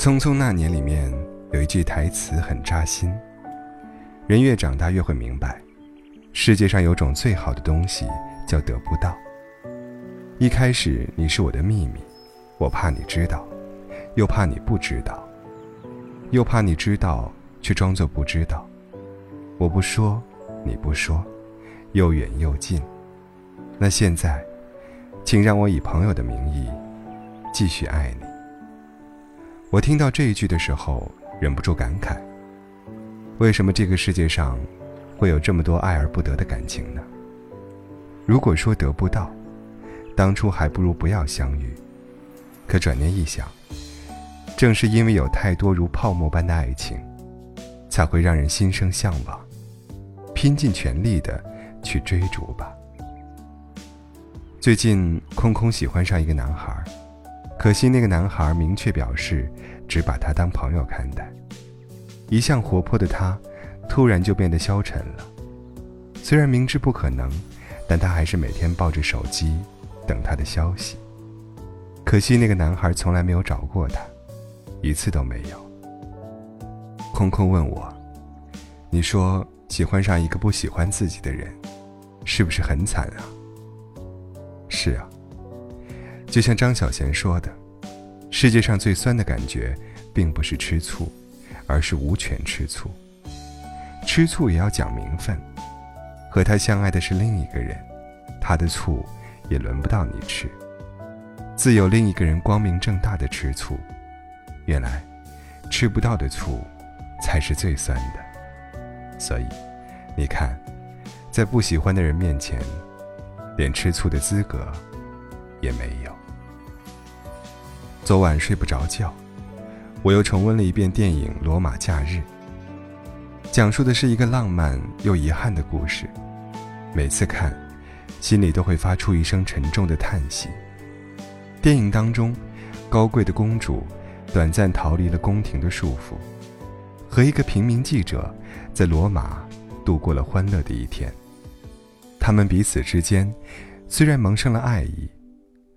匆匆那年里面有一句台词很扎心：人越长大越会明白，世界上有种最好的东西叫得不到。一开始你是我的秘密，我怕你知道，又怕你不知道，又怕你知道却装作不知道。我不说，你不说，又远又近。那现在，请让我以朋友的名义继续爱你。我听到这一句的时候，忍不住感慨：为什么这个世界上会有这么多爱而不得的感情呢？如果说得不到，当初还不如不要相遇。可转念一想，正是因为有太多如泡沫般的爱情，才会让人心生向往，拼尽全力的去追逐吧。最近，空空喜欢上一个男孩，可惜那个男孩明确表示只把他当朋友看待。一向活泼的他，突然就变得消沉了。虽然明知不可能，但他还是每天抱着手机等他的消息。可惜那个男孩从来没有找过他，一次都没有。空空问我：“你说喜欢上一个不喜欢自己的人，是不是很惨啊？”是啊，就像张小娴说的，世界上最酸的感觉，并不是吃醋，而是无权吃醋。吃醋也要讲名分，和他相爱的是另一个人，他的醋也轮不到你吃。自有另一个人光明正大的吃醋，原来吃不到的醋，才是最酸的。所以，你看，在不喜欢的人面前。连吃醋的资格也没有。昨晚睡不着觉，我又重温了一遍电影《罗马假日》，讲述的是一个浪漫又遗憾的故事。每次看，心里都会发出一声沉重的叹息。电影当中，高贵的公主短暂逃离了宫廷的束缚，和一个平民记者在罗马度过了欢乐的一天。他们彼此之间虽然萌生了爱意，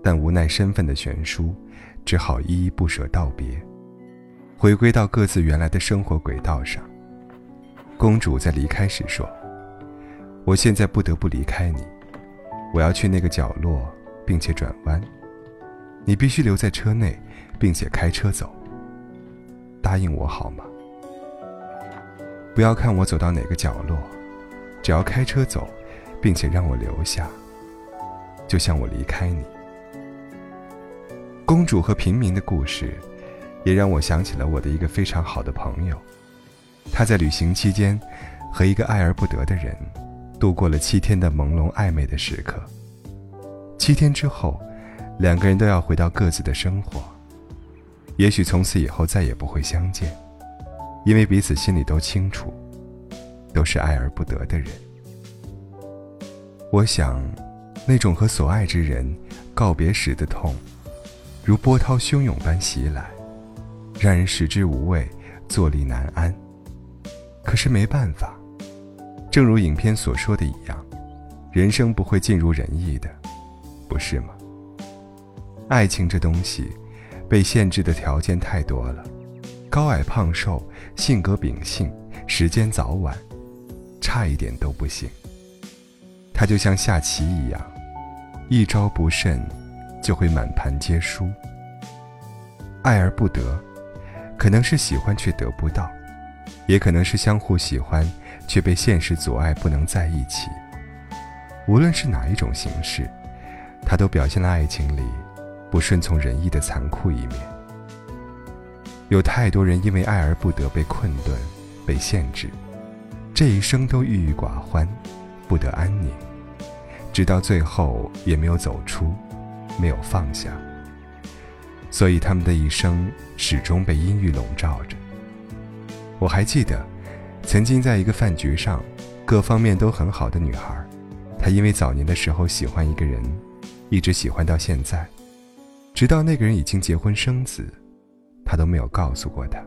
但无奈身份的悬殊，只好依依不舍道别，回归到各自原来的生活轨道上。公主在离开时说：“我现在不得不离开你，我要去那个角落，并且转弯。你必须留在车内，并且开车走。答应我好吗？不要看我走到哪个角落，只要开车走。”并且让我留下，就像我离开你。公主和平民的故事，也让我想起了我的一个非常好的朋友。他在旅行期间，和一个爱而不得的人，度过了七天的朦胧暧昧的时刻。七天之后，两个人都要回到各自的生活，也许从此以后再也不会相见，因为彼此心里都清楚，都是爱而不得的人。我想，那种和所爱之人告别时的痛，如波涛汹涌般袭来，让人食之无味，坐立难安。可是没办法，正如影片所说的一样，人生不会尽如人意的，不是吗？爱情这东西，被限制的条件太多了，高矮胖瘦、性格秉性、时间早晚，差一点都不行。它就像下棋一样，一招不慎，就会满盘皆输。爱而不得，可能是喜欢却得不到，也可能是相互喜欢却被现实阻碍不能在一起。无论是哪一种形式，它都表现了爱情里不顺从人意的残酷一面。有太多人因为爱而不得被困顿、被限制，这一生都郁郁寡欢。不得安宁，直到最后也没有走出，没有放下。所以他们的一生始终被阴郁笼罩着。我还记得，曾经在一个饭局上，各方面都很好的女孩，她因为早年的时候喜欢一个人，一直喜欢到现在，直到那个人已经结婚生子，她都没有告诉过他。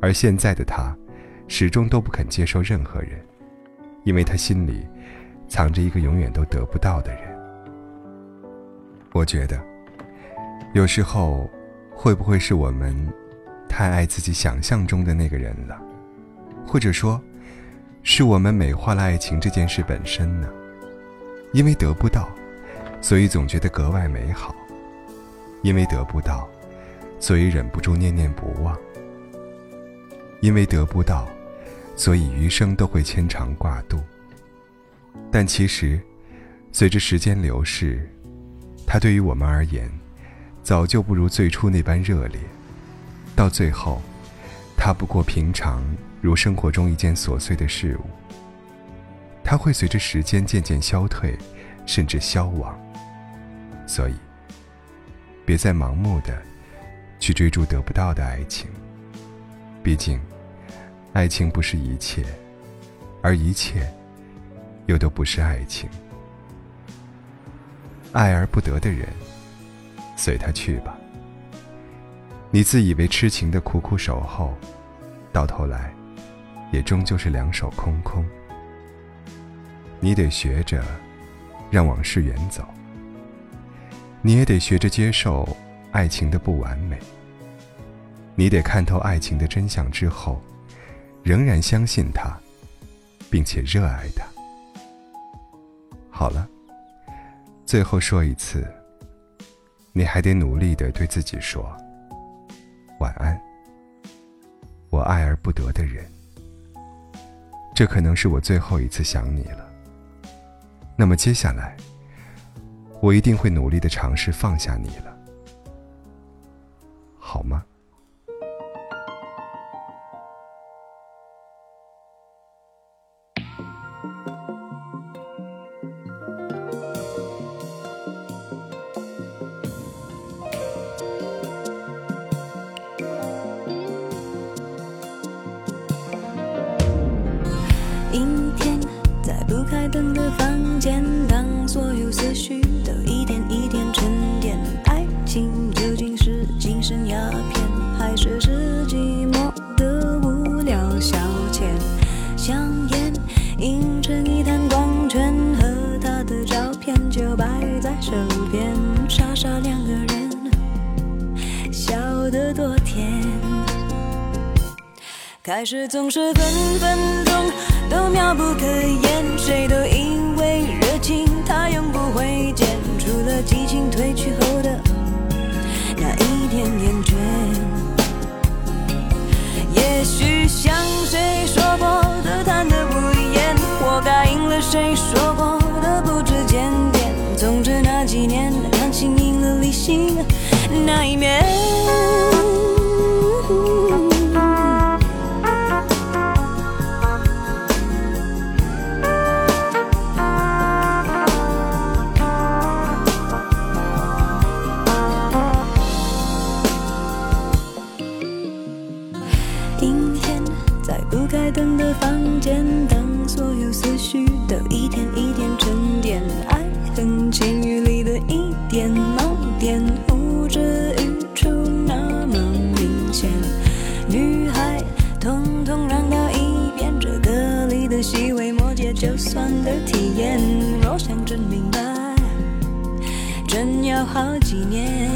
而现在的她，始终都不肯接受任何人。因为他心里藏着一个永远都得不到的人。我觉得，有时候会不会是我们太爱自己想象中的那个人了？或者说，是我们美化了爱情这件事本身呢？因为得不到，所以总觉得格外美好；因为得不到，所以忍不住念念不忘；因为得不到，所以余生都会牵肠挂肚。但其实，随着时间流逝，它对于我们而言，早就不如最初那般热烈。到最后，它不过平常如生活中一件琐碎的事物。它会随着时间渐渐消退，甚至消亡。所以，别再盲目的去追逐得不到的爱情。毕竟，爱情不是一切，而一切。又都不是爱情，爱而不得的人，随他去吧。你自以为痴情的苦苦守候，到头来，也终究是两手空空。你得学着让往事远走，你也得学着接受爱情的不完美。你得看透爱情的真相之后，仍然相信它，并且热爱它。好了，最后说一次，你还得努力的对自己说晚安。我爱而不得的人，这可能是我最后一次想你了。那么接下来，我一定会努力的尝试放下你了，好吗？这路边，傻傻两个人，笑得多甜。开始总是分分钟都妙不可言，谁都以为热情它永不会减，除了激情褪去后的几年。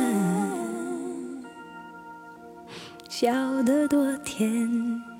笑得多甜。